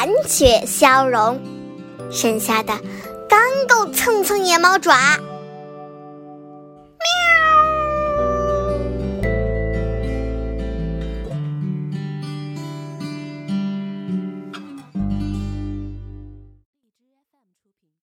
残血消融，剩下的刚够蹭蹭野猫爪。